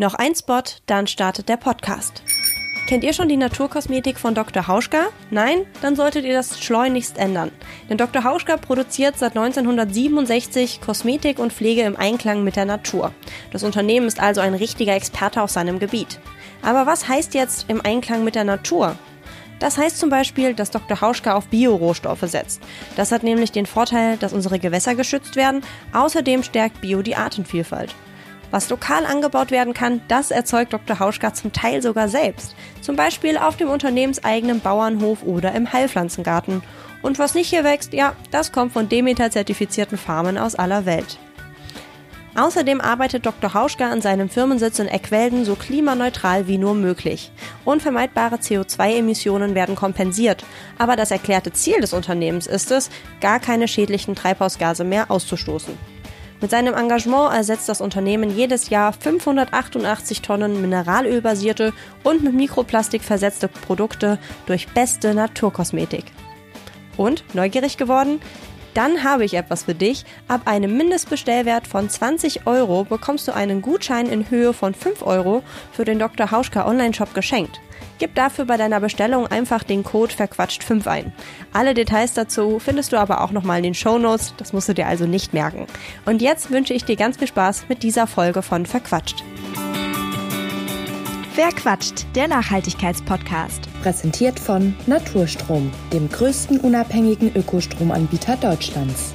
Noch ein Spot, dann startet der Podcast. Kennt ihr schon die Naturkosmetik von Dr. Hauschka? Nein? Dann solltet ihr das schleunigst ändern. Denn Dr. Hauschka produziert seit 1967 Kosmetik und Pflege im Einklang mit der Natur. Das Unternehmen ist also ein richtiger Experte auf seinem Gebiet. Aber was heißt jetzt im Einklang mit der Natur? Das heißt zum Beispiel, dass Dr. Hauschka auf Biorohstoffe setzt. Das hat nämlich den Vorteil, dass unsere Gewässer geschützt werden. Außerdem stärkt Bio die Artenvielfalt. Was lokal angebaut werden kann, das erzeugt Dr. Hauschka zum Teil sogar selbst. Zum Beispiel auf dem unternehmenseigenen Bauernhof oder im Heilpflanzengarten. Und was nicht hier wächst, ja, das kommt von Demeter-zertifizierten Farmen aus aller Welt. Außerdem arbeitet Dr. Hauschka an seinem Firmensitz in Eckwelden so klimaneutral wie nur möglich. Unvermeidbare CO2-Emissionen werden kompensiert, aber das erklärte Ziel des Unternehmens ist es, gar keine schädlichen Treibhausgase mehr auszustoßen. Mit seinem Engagement ersetzt das Unternehmen jedes Jahr 588 Tonnen mineralölbasierte und mit Mikroplastik versetzte Produkte durch beste Naturkosmetik. Und, neugierig geworden? Dann habe ich etwas für dich. Ab einem Mindestbestellwert von 20 Euro bekommst du einen Gutschein in Höhe von 5 Euro für den Dr. Hauschka Online-Shop geschenkt. Gib dafür bei deiner Bestellung einfach den Code verquatscht5 ein. Alle Details dazu findest du aber auch nochmal in den Show Notes, das musst du dir also nicht merken. Und jetzt wünsche ich dir ganz viel Spaß mit dieser Folge von Verquatscht. Verquatscht, der Nachhaltigkeitspodcast. Präsentiert von Naturstrom, dem größten unabhängigen Ökostromanbieter Deutschlands.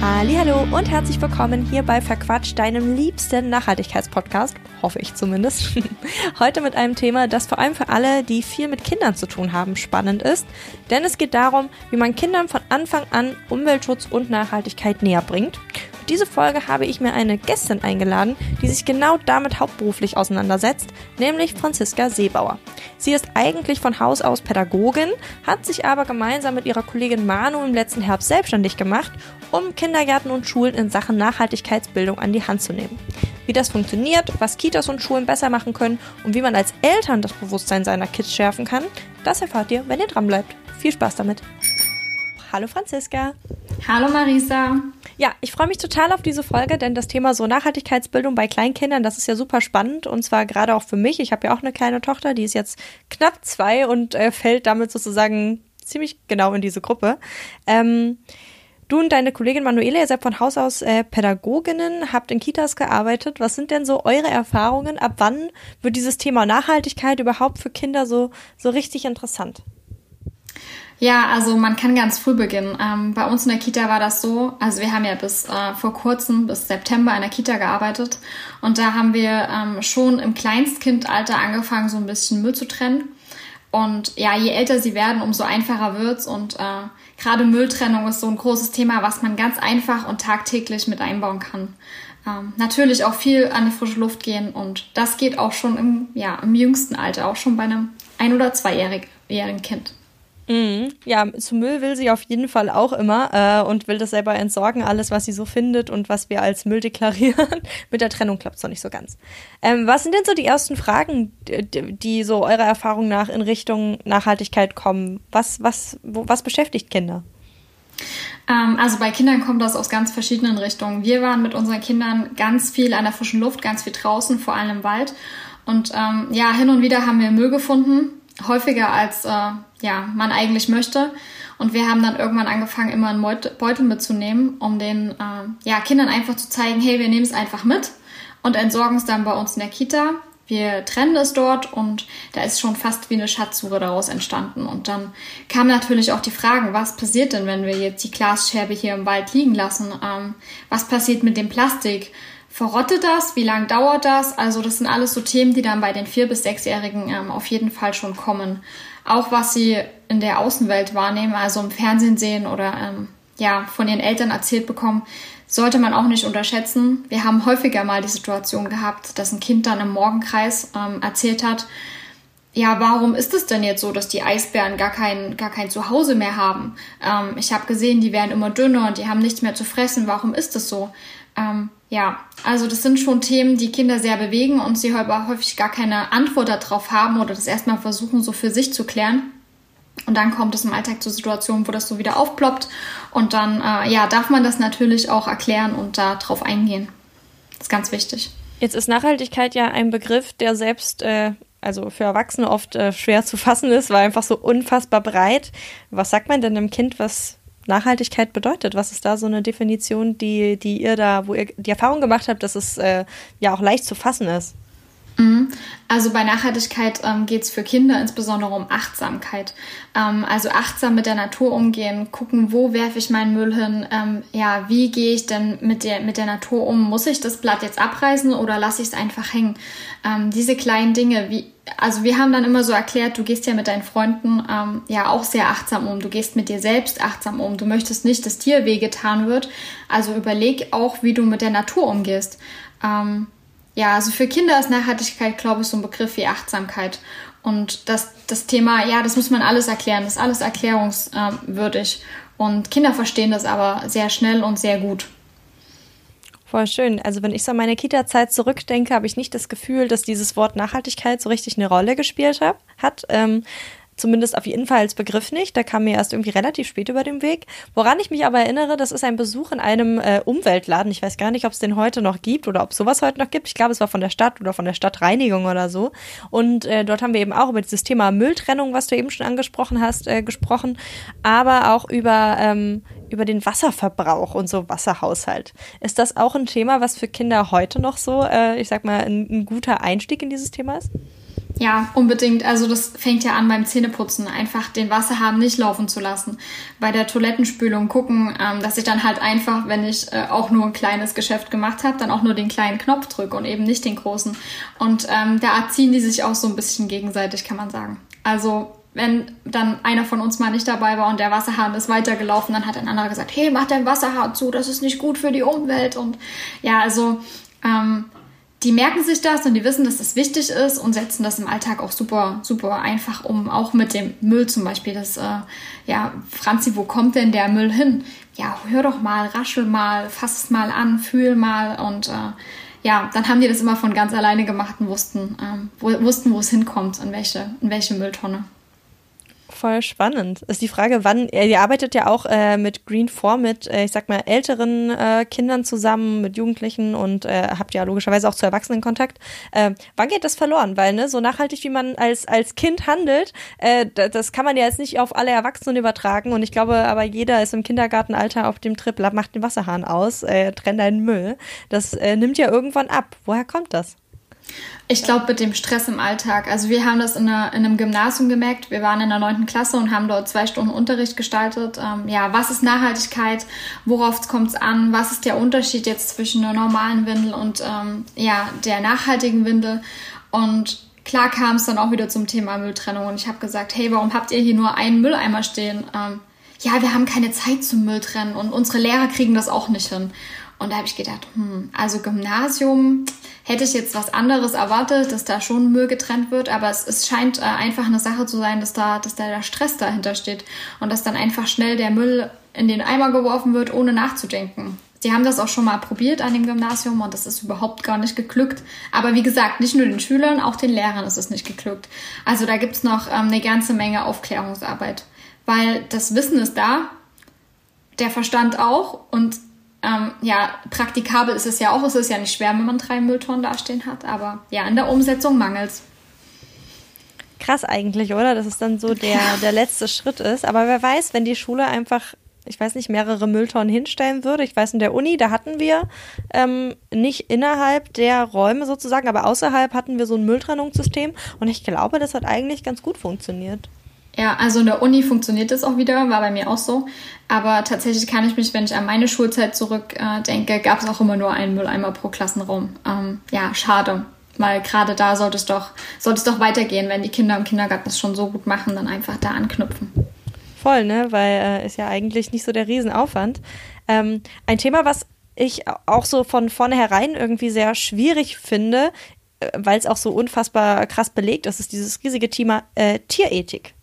Hallo und herzlich willkommen hier bei Verquatscht, deinem liebsten Nachhaltigkeitspodcast, hoffe ich zumindest. Heute mit einem Thema, das vor allem für alle, die viel mit Kindern zu tun haben, spannend ist, denn es geht darum, wie man Kindern von Anfang an Umweltschutz und Nachhaltigkeit näher bringt diese Folge habe ich mir eine Gästin eingeladen, die sich genau damit hauptberuflich auseinandersetzt, nämlich Franziska Seebauer. Sie ist eigentlich von Haus aus Pädagogin, hat sich aber gemeinsam mit ihrer Kollegin Manu im letzten Herbst selbstständig gemacht, um Kindergärten und Schulen in Sachen Nachhaltigkeitsbildung an die Hand zu nehmen. Wie das funktioniert, was Kitas und Schulen besser machen können und wie man als Eltern das Bewusstsein seiner Kids schärfen kann, das erfahrt ihr, wenn ihr dran bleibt. Viel Spaß damit. Hallo Franziska. Hallo Marisa. Ja, ich freue mich total auf diese Folge, denn das Thema so Nachhaltigkeitsbildung bei Kleinkindern, das ist ja super spannend und zwar gerade auch für mich. Ich habe ja auch eine kleine Tochter, die ist jetzt knapp zwei und äh, fällt damit sozusagen ziemlich genau in diese Gruppe. Ähm, Du und deine Kollegin Manuela, ihr seid von Haus aus äh, Pädagoginnen, habt in Kitas gearbeitet. Was sind denn so eure Erfahrungen? Ab wann wird dieses Thema Nachhaltigkeit überhaupt für Kinder so, so richtig interessant? Ja, also man kann ganz früh beginnen. Ähm, bei uns in der Kita war das so, also wir haben ja bis äh, vor kurzem, bis September in der Kita gearbeitet und da haben wir ähm, schon im Kleinstkindalter angefangen, so ein bisschen Müll zu trennen. Und ja, je älter sie werden, umso einfacher wird's und äh, gerade Mülltrennung ist so ein großes Thema, was man ganz einfach und tagtäglich mit einbauen kann. Ähm, natürlich auch viel an die frische Luft gehen und das geht auch schon im, ja, im jüngsten Alter, auch schon bei einem ein- oder zweijährigen Kind. Mhm. Ja, zu Müll will sie auf jeden Fall auch immer äh, und will das selber entsorgen, alles, was sie so findet und was wir als Müll deklarieren. Mit der Trennung klappt es noch nicht so ganz. Ähm, was sind denn so die ersten Fragen, die, die, so eurer Erfahrung nach in Richtung Nachhaltigkeit kommen? Was, was, wo, was beschäftigt Kinder? Ähm, also bei Kindern kommt das aus ganz verschiedenen Richtungen. Wir waren mit unseren Kindern ganz viel an der frischen Luft, ganz viel draußen, vor allem im Wald. Und ähm, ja, hin und wieder haben wir Müll gefunden, häufiger als äh, ja, man eigentlich möchte. Und wir haben dann irgendwann angefangen, immer einen Beutel mitzunehmen, um den äh, ja, Kindern einfach zu zeigen, hey, wir nehmen es einfach mit und entsorgen es dann bei uns in der Kita. Wir trennen es dort und da ist schon fast wie eine Schatzsuche daraus entstanden. Und dann kamen natürlich auch die Fragen, was passiert denn, wenn wir jetzt die Glasscherbe hier im Wald liegen lassen? Ähm, was passiert mit dem Plastik? Verrottet das? Wie lange dauert das? Also das sind alles so Themen, die dann bei den vier bis sechsjährigen ähm, auf jeden Fall schon kommen auch was sie in der Außenwelt wahrnehmen, also im Fernsehen sehen oder ähm, ja, von ihren Eltern erzählt bekommen, sollte man auch nicht unterschätzen. Wir haben häufiger mal die Situation gehabt, dass ein Kind dann im Morgenkreis ähm, erzählt hat, ja, warum ist es denn jetzt so, dass die Eisbären gar kein, gar kein Zuhause mehr haben? Ähm, ich habe gesehen, die werden immer dünner und die haben nichts mehr zu fressen. Warum ist es so? Ähm, ja, also das sind schon Themen, die Kinder sehr bewegen und sie häufig gar keine Antwort darauf haben oder das erstmal versuchen, so für sich zu klären. Und dann kommt es im Alltag zu Situationen, wo das so wieder aufploppt. Und dann, äh, ja, darf man das natürlich auch erklären und da drauf eingehen. Das ist ganz wichtig. Jetzt ist Nachhaltigkeit ja ein Begriff, der selbst, äh, also für Erwachsene oft äh, schwer zu fassen ist, weil einfach so unfassbar breit. Was sagt man denn einem Kind, was Nachhaltigkeit bedeutet? Was ist da so eine Definition, die, die ihr da, wo ihr die Erfahrung gemacht habt, dass es äh, ja auch leicht zu fassen ist? Mhm. Also bei Nachhaltigkeit ähm, geht es für Kinder insbesondere um Achtsamkeit. Ähm, also achtsam mit der Natur umgehen, gucken, wo werfe ich meinen Müll hin, ähm, ja, wie gehe ich denn mit der, mit der Natur um? Muss ich das Blatt jetzt abreißen oder lasse ich es einfach hängen? Ähm, diese kleinen Dinge, wie, also wir haben dann immer so erklärt, du gehst ja mit deinen Freunden ähm, ja auch sehr achtsam um, du gehst mit dir selbst achtsam um, du möchtest nicht, dass dir wehgetan wird, also überleg auch, wie du mit der Natur umgehst. Ähm, ja, also für Kinder ist Nachhaltigkeit, glaube ich, so ein Begriff wie Achtsamkeit. Und das, das Thema, ja, das muss man alles erklären, das ist alles erklärungswürdig. Und Kinder verstehen das aber sehr schnell und sehr gut. Voll schön. Also wenn ich so an meine Kita-Zeit zurückdenke, habe ich nicht das Gefühl, dass dieses Wort Nachhaltigkeit so richtig eine Rolle gespielt hat. Ähm, Zumindest auf jeden Fall als Begriff nicht. Der kam mir erst irgendwie relativ spät über den Weg. Woran ich mich aber erinnere, das ist ein Besuch in einem äh, Umweltladen. Ich weiß gar nicht, ob es den heute noch gibt oder ob sowas heute noch gibt. Ich glaube, es war von der Stadt oder von der Stadtreinigung oder so. Und äh, dort haben wir eben auch über dieses Thema Mülltrennung, was du eben schon angesprochen hast, äh, gesprochen, aber auch über ähm, über den Wasserverbrauch und so Wasserhaushalt. Ist das auch ein Thema, was für Kinder heute noch so, äh, ich sag mal, ein, ein guter Einstieg in dieses Thema ist? Ja, unbedingt. Also das fängt ja an beim Zähneputzen, einfach den Wasserhahn nicht laufen zu lassen. Bei der Toilettenspülung gucken, ähm, dass ich dann halt einfach, wenn ich äh, auch nur ein kleines Geschäft gemacht habe, dann auch nur den kleinen Knopf drücke und eben nicht den großen. Und ähm, da erziehen die sich auch so ein bisschen gegenseitig, kann man sagen. Also wenn dann einer von uns mal nicht dabei war und der Wasserhahn ist weitergelaufen, dann hat ein anderer gesagt, hey, mach dein Wasserhahn zu, das ist nicht gut für die Umwelt. Und ja, also ähm, die merken sich das und die wissen, dass das wichtig ist und setzen das im Alltag auch super, super einfach um. Auch mit dem Müll zum Beispiel. Das, äh, ja, Franzi, wo kommt denn der Müll hin? Ja, hör doch mal, raschel mal, fass es mal an, fühl mal und äh, ja, dann haben die das immer von ganz alleine gemacht und wussten, ähm, wo, wussten, wo es hinkommt, in welche, in welche Mülltonne voll spannend. Ist die Frage, wann, ihr arbeitet ja auch äh, mit Green 4, mit, äh, ich sag mal, älteren äh, Kindern zusammen, mit Jugendlichen und äh, habt ja logischerweise auch zu Erwachsenen Kontakt. Äh, wann geht das verloren? Weil, ne, so nachhaltig wie man als, als Kind handelt, äh, das kann man ja jetzt nicht auf alle Erwachsenen übertragen und ich glaube aber jeder ist im Kindergartenalter auf dem Trip, macht den Wasserhahn aus, äh, trennt deinen Müll. Das äh, nimmt ja irgendwann ab. Woher kommt das? Ich glaube, mit dem Stress im Alltag. Also wir haben das in, einer, in, einem Gymnasium gemerkt. Wir waren in der neunten Klasse und haben dort zwei Stunden Unterricht gestaltet. Ähm, ja, was ist Nachhaltigkeit? Worauf kommt es an? Was ist der Unterschied jetzt zwischen einer normalen Windel und ähm, ja, der nachhaltigen Windel? Und klar kam es dann auch wieder zum Thema Mülltrennung. Und ich habe gesagt, hey, warum habt ihr hier nur einen Mülleimer stehen? Ähm, ja, wir haben keine Zeit zum Mülltrennen und unsere Lehrer kriegen das auch nicht hin. Und da habe ich gedacht, hm, also Gymnasium hätte ich jetzt was anderes erwartet, dass da schon Müll getrennt wird, aber es, es scheint äh, einfach eine Sache zu sein, dass da, dass da der Stress dahinter steht und dass dann einfach schnell der Müll in den Eimer geworfen wird, ohne nachzudenken. Sie haben das auch schon mal probiert an dem Gymnasium und das ist überhaupt gar nicht geglückt. Aber wie gesagt, nicht nur den Schülern, auch den Lehrern ist es nicht geglückt. Also da gibt's noch ähm, eine ganze Menge Aufklärungsarbeit. Weil das Wissen ist da, der Verstand auch und ähm, ja, praktikabel ist es ja auch. Es ist ja nicht schwer, wenn man drei Mülltonnen dastehen hat. Aber ja, in der Umsetzung mangelt es. Krass eigentlich, oder? Dass es dann so der, der letzte Schritt ist. Aber wer weiß, wenn die Schule einfach, ich weiß nicht, mehrere Mülltonnen hinstellen würde. Ich weiß, in der Uni, da hatten wir ähm, nicht innerhalb der Räume sozusagen, aber außerhalb hatten wir so ein Mülltrennungssystem. Und ich glaube, das hat eigentlich ganz gut funktioniert. Ja, also in der Uni funktioniert das auch wieder, war bei mir auch so. Aber tatsächlich kann ich mich, wenn ich an meine Schulzeit zurückdenke, äh, gab es auch immer nur einen Mülleimer pro Klassenraum. Ähm, ja, schade. Weil gerade da sollte es doch, sollte es doch weitergehen, wenn die Kinder im Kindergarten das schon so gut machen, dann einfach da anknüpfen. Voll, ne? Weil äh, ist ja eigentlich nicht so der Riesenaufwand. Ähm, ein Thema, was ich auch so von vornherein irgendwie sehr schwierig finde, äh, weil es auch so unfassbar krass belegt ist, ist dieses riesige Thema äh, Tierethik.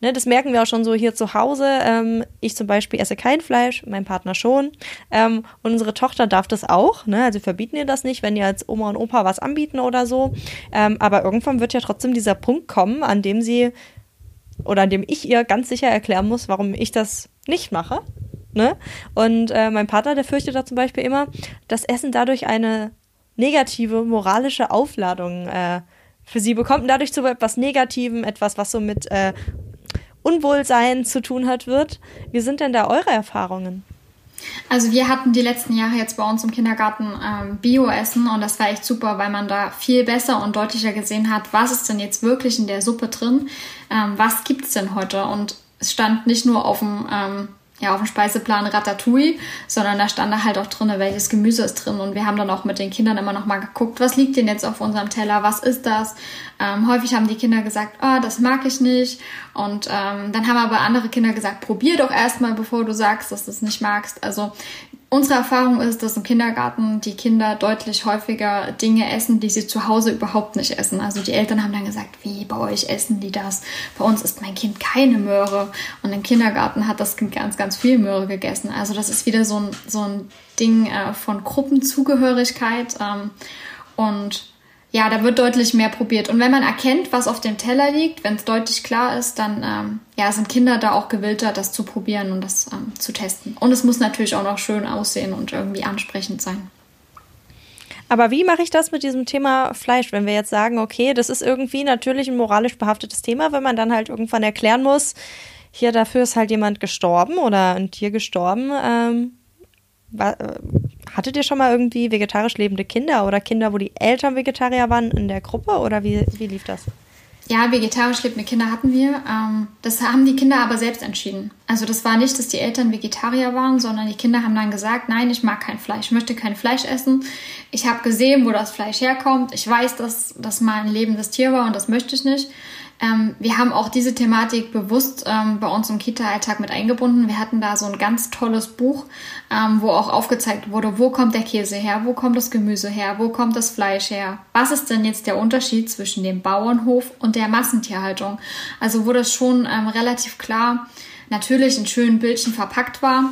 Ne, das merken wir auch schon so hier zu Hause. Ähm, ich zum Beispiel esse kein Fleisch, mein Partner schon. Ähm, und unsere Tochter darf das auch. Ne? Also verbieten ihr das nicht, wenn ihr als Oma und Opa was anbieten oder so. Ähm, aber irgendwann wird ja trotzdem dieser Punkt kommen, an dem sie oder an dem ich ihr ganz sicher erklären muss, warum ich das nicht mache. Ne? Und äh, mein Partner, der fürchtet da zum Beispiel immer, dass Essen dadurch eine negative moralische Aufladung äh, für sie bekommt und dadurch zu etwas Negativem, etwas, was so mit äh, Unwohlsein zu tun hat, wird. Wie sind denn da eure Erfahrungen? Also wir hatten die letzten Jahre jetzt bei uns im Kindergarten ähm, Bio-Essen und das war echt super, weil man da viel besser und deutlicher gesehen hat, was ist denn jetzt wirklich in der Suppe drin, ähm, was es denn heute und es stand nicht nur auf dem ähm, ja, auf dem Speiseplan Ratatouille, sondern da stand da halt auch drin, welches Gemüse ist drin. Und wir haben dann auch mit den Kindern immer noch mal geguckt, was liegt denn jetzt auf unserem Teller, was ist das? Ähm, häufig haben die Kinder gesagt, oh, das mag ich nicht. Und ähm, dann haben aber andere Kinder gesagt, probier doch erstmal, bevor du sagst, dass du es nicht magst. Also Unsere Erfahrung ist, dass im Kindergarten die Kinder deutlich häufiger Dinge essen, die sie zu Hause überhaupt nicht essen. Also die Eltern haben dann gesagt, wie bei euch essen die das? Bei uns isst mein Kind keine Möhre. Und im Kindergarten hat das Kind ganz, ganz viel Möhre gegessen. Also das ist wieder so ein, so ein Ding äh, von Gruppenzugehörigkeit. Ähm, und ja, da wird deutlich mehr probiert. Und wenn man erkennt, was auf dem Teller liegt, wenn es deutlich klar ist, dann ähm, ja, sind Kinder da auch gewillter, das zu probieren und das ähm, zu testen. Und es muss natürlich auch noch schön aussehen und irgendwie ansprechend sein. Aber wie mache ich das mit diesem Thema Fleisch, wenn wir jetzt sagen, okay, das ist irgendwie natürlich ein moralisch behaftetes Thema, wenn man dann halt irgendwann erklären muss, hier dafür ist halt jemand gestorben oder ein Tier gestorben. Ähm, äh, hattet ihr schon mal irgendwie vegetarisch lebende Kinder oder Kinder, wo die Eltern Vegetarier waren in der Gruppe oder wie, wie lief das? Ja, vegetarisch lebende Kinder hatten wir. Ähm, das haben die Kinder aber selbst entschieden. Also das war nicht, dass die Eltern Vegetarier waren, sondern die Kinder haben dann gesagt, nein, ich mag kein Fleisch, ich möchte kein Fleisch essen. Ich habe gesehen, wo das Fleisch herkommt. Ich weiß, dass das mal ein lebendes Tier war und das möchte ich nicht. Ähm, wir haben auch diese Thematik bewusst ähm, bei uns im Kita-Alltag mit eingebunden. Wir hatten da so ein ganz tolles Buch, ähm, wo auch aufgezeigt wurde, wo kommt der Käse her, wo kommt das Gemüse her, wo kommt das Fleisch her. Was ist denn jetzt der Unterschied zwischen dem Bauernhof und der Massentierhaltung? Also wo das schon ähm, relativ klar natürlich in schönen Bildchen verpackt war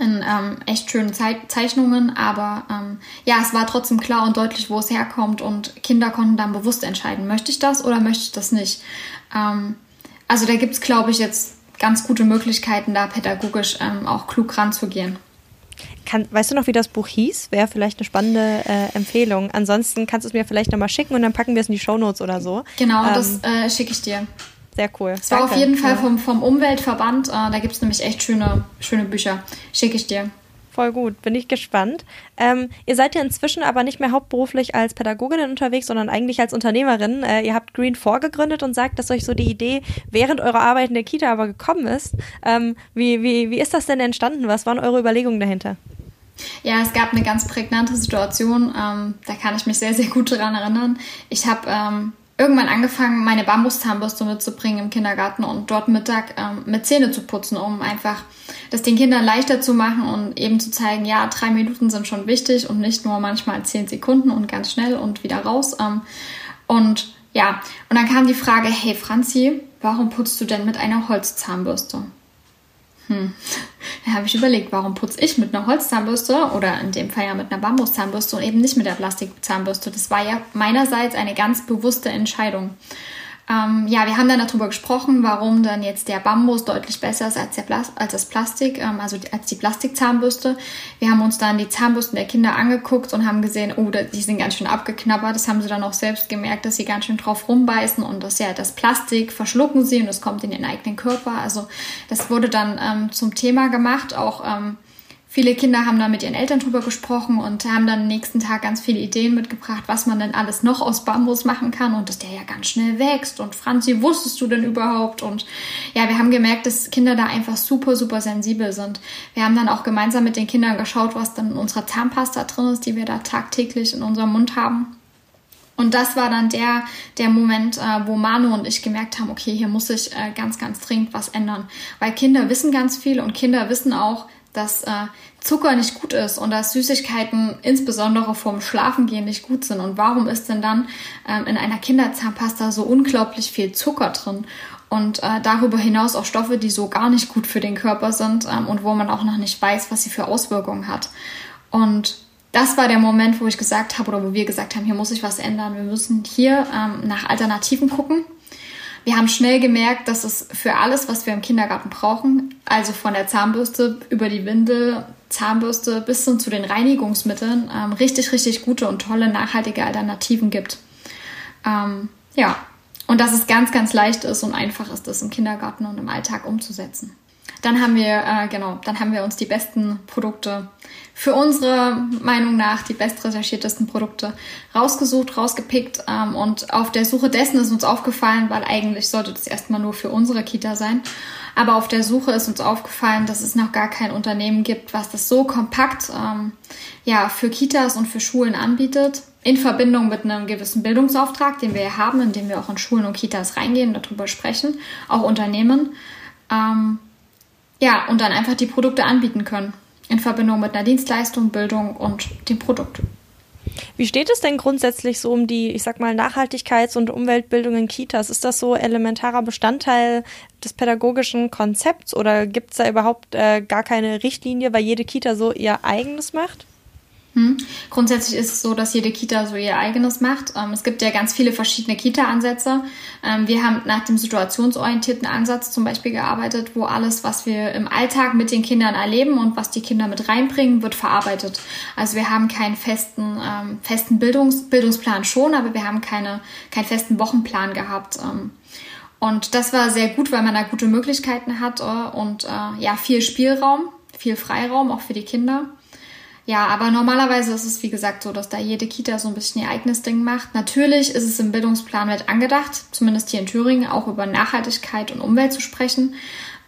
in ähm, echt schönen Ze Zeichnungen, aber ähm, ja, es war trotzdem klar und deutlich, wo es herkommt und Kinder konnten dann bewusst entscheiden, möchte ich das oder möchte ich das nicht. Ähm, also da gibt es, glaube ich, jetzt ganz gute Möglichkeiten, da pädagogisch ähm, auch klug ranzugehen. Kann, weißt du noch, wie das Buch hieß? Wäre vielleicht eine spannende äh, Empfehlung. Ansonsten kannst du es mir vielleicht nochmal schicken und dann packen wir es in die Shownotes oder so. Genau, das ähm, äh, schicke ich dir. Sehr cool. Es war auf jeden Fall vom, vom Umweltverband. Äh, da gibt es nämlich echt schöne, schöne Bücher. Schicke ich dir. Voll gut, bin ich gespannt. Ähm, ihr seid ja inzwischen aber nicht mehr hauptberuflich als Pädagogin unterwegs, sondern eigentlich als Unternehmerin. Äh, ihr habt Green vorgegründet und sagt, dass euch so die Idee während eurer Arbeit in der Kita aber gekommen ist. Ähm, wie, wie, wie ist das denn entstanden? Was waren eure Überlegungen dahinter? Ja, es gab eine ganz prägnante Situation. Ähm, da kann ich mich sehr, sehr gut daran erinnern. Ich habe ähm, irgendwann angefangen, meine Bambuszahnbürste mitzubringen im Kindergarten und dort Mittag ähm, mit Zähne zu putzen, um einfach das den Kindern leichter zu machen und eben zu zeigen, ja, drei Minuten sind schon wichtig und nicht nur manchmal zehn Sekunden und ganz schnell und wieder raus. Ähm, und ja, und dann kam die Frage, hey Franzi, warum putzt du denn mit einer Holzzahnbürste? Hm. Habe ich überlegt, warum putze ich mit einer Holzzahnbürste oder in dem Fall ja mit einer Bambuszahnbürste und eben nicht mit der Plastikzahnbürste. Das war ja meinerseits eine ganz bewusste Entscheidung. Ähm, ja, wir haben dann darüber gesprochen, warum dann jetzt der Bambus deutlich besser ist als, der Plas als das Plastik, ähm, also als die Plastikzahnbürste. Wir haben uns dann die Zahnbürsten der Kinder angeguckt und haben gesehen, oh, die sind ganz schön abgeknabbert. Das haben sie dann auch selbst gemerkt, dass sie ganz schön drauf rumbeißen und das ja das Plastik verschlucken sie und es kommt in ihren eigenen Körper. Also das wurde dann ähm, zum Thema gemacht, auch ähm, Viele Kinder haben dann mit ihren Eltern drüber gesprochen und haben dann am nächsten Tag ganz viele Ideen mitgebracht, was man denn alles noch aus Bambus machen kann und dass der ja ganz schnell wächst. Und Franzi, wusstest du denn überhaupt? Und ja, wir haben gemerkt, dass Kinder da einfach super, super sensibel sind. Wir haben dann auch gemeinsam mit den Kindern geschaut, was dann in unserer Zahnpasta drin ist, die wir da tagtäglich in unserem Mund haben. Und das war dann der, der Moment, äh, wo Manu und ich gemerkt haben, okay, hier muss ich äh, ganz, ganz dringend was ändern. Weil Kinder wissen ganz viel und Kinder wissen auch, dass äh, Zucker nicht gut ist und dass Süßigkeiten insbesondere vorm Schlafengehen nicht gut sind. Und warum ist denn dann ähm, in einer Kinderzahnpasta so unglaublich viel Zucker drin? Und äh, darüber hinaus auch Stoffe, die so gar nicht gut für den Körper sind ähm, und wo man auch noch nicht weiß, was sie für Auswirkungen hat. Und das war der Moment, wo ich gesagt habe oder wo wir gesagt haben, hier muss sich was ändern. Wir müssen hier ähm, nach Alternativen gucken. Wir haben schnell gemerkt, dass es für alles, was wir im Kindergarten brauchen, also von der Zahnbürste über die Windel Zahnbürste bis hin zu den Reinigungsmitteln ähm, richtig, richtig gute und tolle nachhaltige Alternativen gibt. Ähm, ja, und dass es ganz, ganz leicht ist und einfach ist, das im Kindergarten und im Alltag umzusetzen. Dann haben wir, äh, genau, dann haben wir uns die besten Produkte für unsere Meinung nach die bestrecherchiertesten Produkte rausgesucht, rausgepickt ähm, und auf der Suche dessen ist uns aufgefallen, weil eigentlich sollte das erstmal nur für unsere Kita sein, aber auf der Suche ist uns aufgefallen, dass es noch gar kein Unternehmen gibt, was das so kompakt ähm, ja, für Kitas und für Schulen anbietet, in Verbindung mit einem gewissen Bildungsauftrag, den wir haben, indem wir auch in Schulen und Kitas reingehen, darüber sprechen, auch Unternehmen. Ähm, ja, und dann einfach die Produkte anbieten können in Verbindung mit einer Dienstleistung, Bildung und dem Produkt. Wie steht es denn grundsätzlich so um die, ich sag mal, Nachhaltigkeits- und Umweltbildung in Kitas? Ist das so elementarer Bestandteil des pädagogischen Konzepts oder gibt es da überhaupt äh, gar keine Richtlinie, weil jede Kita so ihr eigenes macht? Hm. Grundsätzlich ist es so, dass jede Kita so ihr eigenes macht. Ähm, es gibt ja ganz viele verschiedene Kita-Ansätze. Ähm, wir haben nach dem situationsorientierten Ansatz zum Beispiel gearbeitet, wo alles, was wir im Alltag mit den Kindern erleben und was die Kinder mit reinbringen, wird verarbeitet. Also wir haben keinen festen, ähm, festen Bildungs Bildungsplan schon, aber wir haben keine, keinen festen Wochenplan gehabt. Ähm, und das war sehr gut, weil man da gute Möglichkeiten hat äh, und äh, ja, viel Spielraum, viel Freiraum auch für die Kinder. Ja, aber normalerweise ist es wie gesagt so, dass da jede Kita so ein bisschen ihr eigenes Ding macht. Natürlich ist es im Bildungsplan mit angedacht, zumindest hier in Thüringen, auch über Nachhaltigkeit und Umwelt zu sprechen.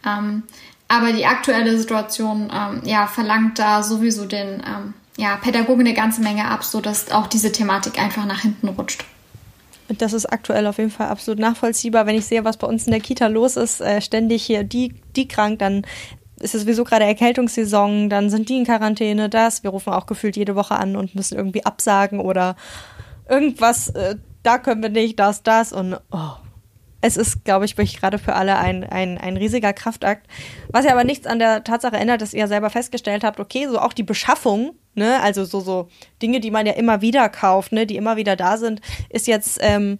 Ähm, aber die aktuelle Situation ähm, ja, verlangt da sowieso den ähm, ja, Pädagogen eine ganze Menge ab, sodass auch diese Thematik einfach nach hinten rutscht. Das ist aktuell auf jeden Fall absolut nachvollziehbar. Wenn ich sehe, was bei uns in der Kita los ist, äh, ständig hier die, die krank, dann ist es sowieso gerade Erkältungssaison, dann sind die in Quarantäne, das. Wir rufen auch gefühlt jede Woche an und müssen irgendwie absagen oder irgendwas, äh, da können wir nicht, das, das und oh. Es ist, glaube ich, wirklich gerade für alle ein, ein, ein riesiger Kraftakt. Was ja aber nichts an der Tatsache ändert, dass ihr selber festgestellt habt, okay, so auch die Beschaffung, ne, also so, so Dinge, die man ja immer wieder kauft, ne, die immer wieder da sind, ist jetzt ähm,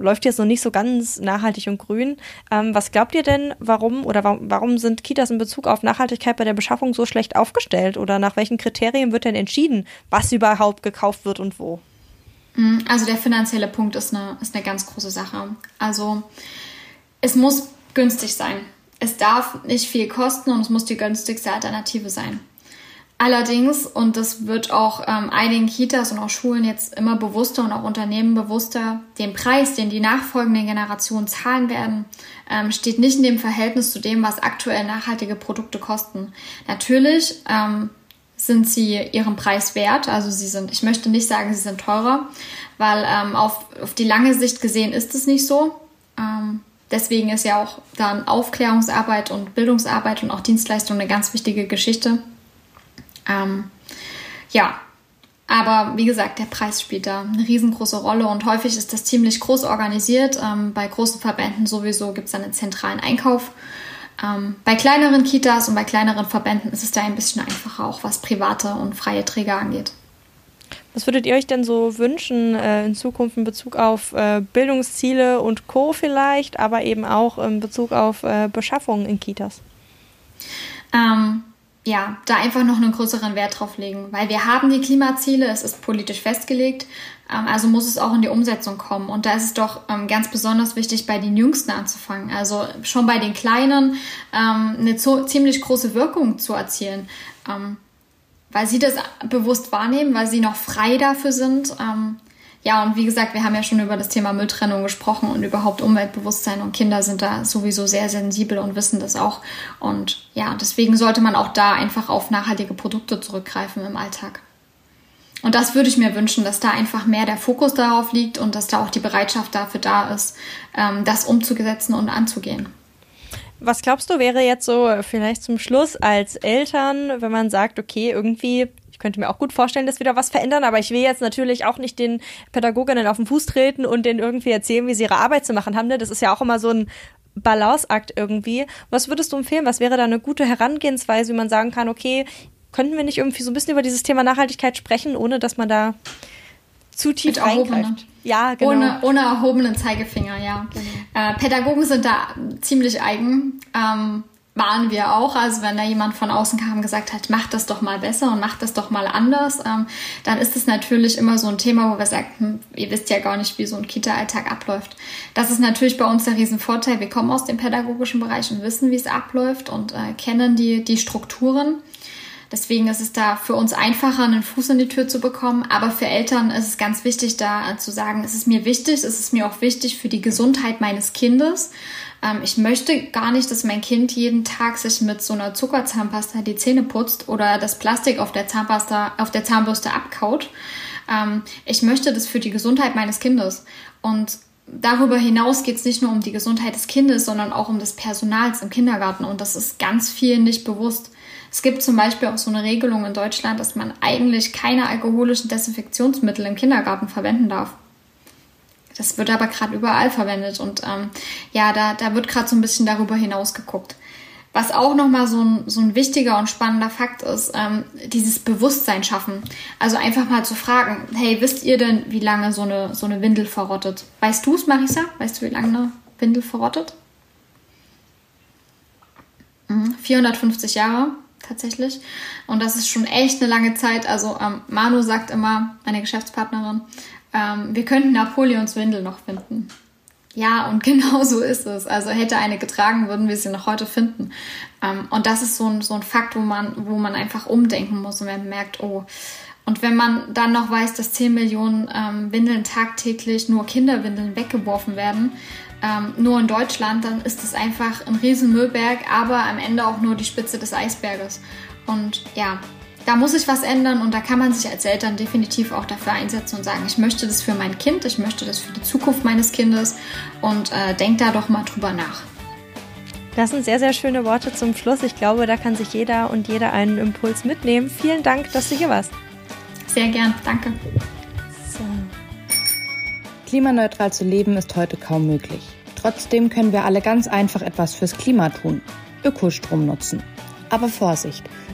läuft jetzt noch nicht so ganz nachhaltig und grün. Ähm, was glaubt ihr denn, warum oder warum, warum sind Kitas in Bezug auf Nachhaltigkeit bei der Beschaffung so schlecht aufgestellt? Oder nach welchen Kriterien wird denn entschieden, was überhaupt gekauft wird und wo? Mm, also der finanzielle Punkt ist eine, ist eine ganz große Sache. Also es muss günstig sein. Es darf nicht viel kosten und es muss die günstigste Alternative sein. Allerdings, und das wird auch ähm, einigen Kitas und auch Schulen jetzt immer bewusster und auch Unternehmen bewusster, den Preis, den die nachfolgenden Generationen zahlen werden, ähm, steht nicht in dem Verhältnis zu dem, was aktuell nachhaltige Produkte kosten. Natürlich ähm, sind sie ihren Preis wert, also sie sind, ich möchte nicht sagen, sie sind teurer, weil ähm, auf, auf die lange Sicht gesehen ist es nicht so. Ähm, deswegen ist ja auch dann Aufklärungsarbeit und Bildungsarbeit und auch Dienstleistung eine ganz wichtige Geschichte. Ähm, ja, aber wie gesagt, der Preis spielt da eine riesengroße Rolle und häufig ist das ziemlich groß organisiert. Ähm, bei großen Verbänden sowieso gibt es einen zentralen Einkauf. Ähm, bei kleineren Kitas und bei kleineren Verbänden ist es da ein bisschen einfacher, auch was private und freie Träger angeht. Was würdet ihr euch denn so wünschen äh, in Zukunft in Bezug auf äh, Bildungsziele und Co. vielleicht, aber eben auch in Bezug auf äh, Beschaffung in Kitas? Ähm, ja, da einfach noch einen größeren Wert drauf legen, weil wir haben die Klimaziele, es ist politisch festgelegt, ähm, also muss es auch in die Umsetzung kommen. Und da ist es doch ähm, ganz besonders wichtig, bei den Jüngsten anzufangen. Also schon bei den Kleinen ähm, eine ziemlich große Wirkung zu erzielen, weil sie das bewusst wahrnehmen, weil sie noch frei dafür sind. Ja, und wie gesagt, wir haben ja schon über das Thema Mülltrennung gesprochen und überhaupt Umweltbewusstsein und Kinder sind da sowieso sehr sensibel und wissen das auch. Und ja, deswegen sollte man auch da einfach auf nachhaltige Produkte zurückgreifen im Alltag. Und das würde ich mir wünschen, dass da einfach mehr der Fokus darauf liegt und dass da auch die Bereitschaft dafür da ist, ähm, das umzusetzen und anzugehen. Was glaubst du, wäre jetzt so vielleicht zum Schluss als Eltern, wenn man sagt, okay, irgendwie könnte mir auch gut vorstellen, dass wir da was verändern, aber ich will jetzt natürlich auch nicht den Pädagoginnen auf den Fuß treten und denen irgendwie erzählen, wie sie ihre Arbeit zu machen haben. Ne? Das ist ja auch immer so ein Balanceakt irgendwie. Was würdest du empfehlen? Was wäre da eine gute Herangehensweise, wie man sagen kann, okay, könnten wir nicht irgendwie so ein bisschen über dieses Thema Nachhaltigkeit sprechen, ohne dass man da zu tief Mit reingreift? Ja, genau. Ohne, ohne erhobenen Zeigefinger, ja. Genau. Äh, Pädagogen sind da ziemlich eigen. Ähm, waren wir auch. Also wenn da jemand von außen kam und gesagt hat, mach das doch mal besser und mach das doch mal anders, ähm, dann ist es natürlich immer so ein Thema, wo wir sagen, hm, ihr wisst ja gar nicht, wie so ein Kita-Alltag abläuft. Das ist natürlich bei uns der Riesenvorteil. Wir kommen aus dem pädagogischen Bereich und wissen, wie es abläuft und äh, kennen die, die Strukturen. Deswegen ist es da für uns einfacher, einen Fuß in die Tür zu bekommen. Aber für Eltern ist es ganz wichtig, da zu sagen, es ist mir wichtig, es ist mir auch wichtig für die Gesundheit meines Kindes. Ähm, ich möchte gar nicht, dass mein Kind jeden Tag sich mit so einer Zuckerzahnpasta die Zähne putzt oder das Plastik auf der Zahnpasta, auf der Zahnbürste abkaut. Ähm, ich möchte das für die Gesundheit meines Kindes. Und darüber hinaus geht es nicht nur um die Gesundheit des Kindes, sondern auch um des Personals im Kindergarten. Und das ist ganz vielen nicht bewusst. Es gibt zum Beispiel auch so eine Regelung in Deutschland, dass man eigentlich keine alkoholischen Desinfektionsmittel im Kindergarten verwenden darf. Das wird aber gerade überall verwendet und ähm, ja, da, da wird gerade so ein bisschen darüber hinaus geguckt. Was auch nochmal so ein, so ein wichtiger und spannender Fakt ist, ähm, dieses Bewusstsein schaffen. Also einfach mal zu fragen, hey, wisst ihr denn, wie lange so eine, so eine Windel verrottet? Weißt du es, Marisa? Weißt du, wie lange eine Windel verrottet? Mhm, 450 Jahre tatsächlich. Und das ist schon echt eine lange Zeit. Also ähm, Manu sagt immer, meine Geschäftspartnerin, ähm, wir könnten Napoleons Windel noch finden. Ja, und genau so ist es. Also hätte eine getragen, würden wir sie noch heute finden. Ähm, und das ist so ein, so ein Fakt, wo man, wo man einfach umdenken muss und man merkt, oh. Und wenn man dann noch weiß, dass 10 Millionen ähm, Windeln tagtäglich, nur Kinderwindeln weggeworfen werden, ähm, nur in Deutschland, dann ist es einfach ein riesen Müllberg, aber am Ende auch nur die Spitze des Eisberges. Und ja, da muss sich was ändern und da kann man sich als Eltern definitiv auch dafür einsetzen und sagen, ich möchte das für mein Kind, ich möchte das für die Zukunft meines Kindes und äh, denk da doch mal drüber nach. Das sind sehr, sehr schöne Worte zum Schluss. Ich glaube, da kann sich jeder und jeder einen Impuls mitnehmen. Vielen Dank, dass du hier warst. Sehr gern, danke. So. Klimaneutral zu leben ist heute kaum möglich. Trotzdem können wir alle ganz einfach etwas fürs Klima tun. Ökostrom nutzen. Aber Vorsicht,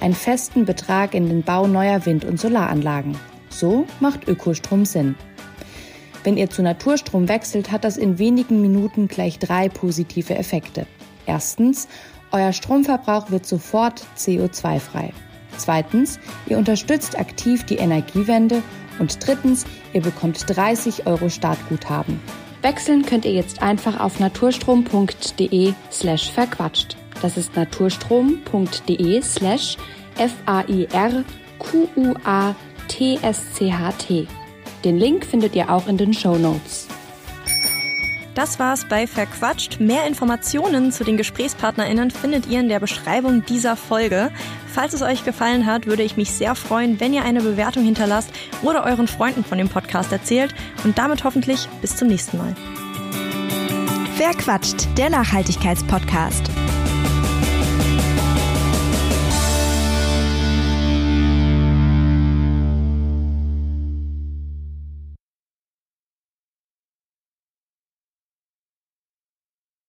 einen festen Betrag in den Bau neuer Wind- und Solaranlagen. So macht Ökostrom Sinn. Wenn ihr zu Naturstrom wechselt, hat das in wenigen Minuten gleich drei positive Effekte. Erstens, euer Stromverbrauch wird sofort CO2-frei. Zweitens, ihr unterstützt aktiv die Energiewende. Und drittens, ihr bekommt 30 Euro Startguthaben. Wechseln könnt ihr jetzt einfach auf naturstrom.de slash verquatscht. Das ist naturstrom.de slash F-A-I-R-Q-U-A-T-S-C-H-T. Den Link findet ihr auch in den Show Notes. Das war's bei Verquatscht. Mehr Informationen zu den GesprächspartnerInnen findet ihr in der Beschreibung dieser Folge. Falls es euch gefallen hat, würde ich mich sehr freuen, wenn ihr eine Bewertung hinterlasst oder euren Freunden von dem Podcast erzählt und damit hoffentlich bis zum nächsten Mal. Verquatscht, der Nachhaltigkeitspodcast.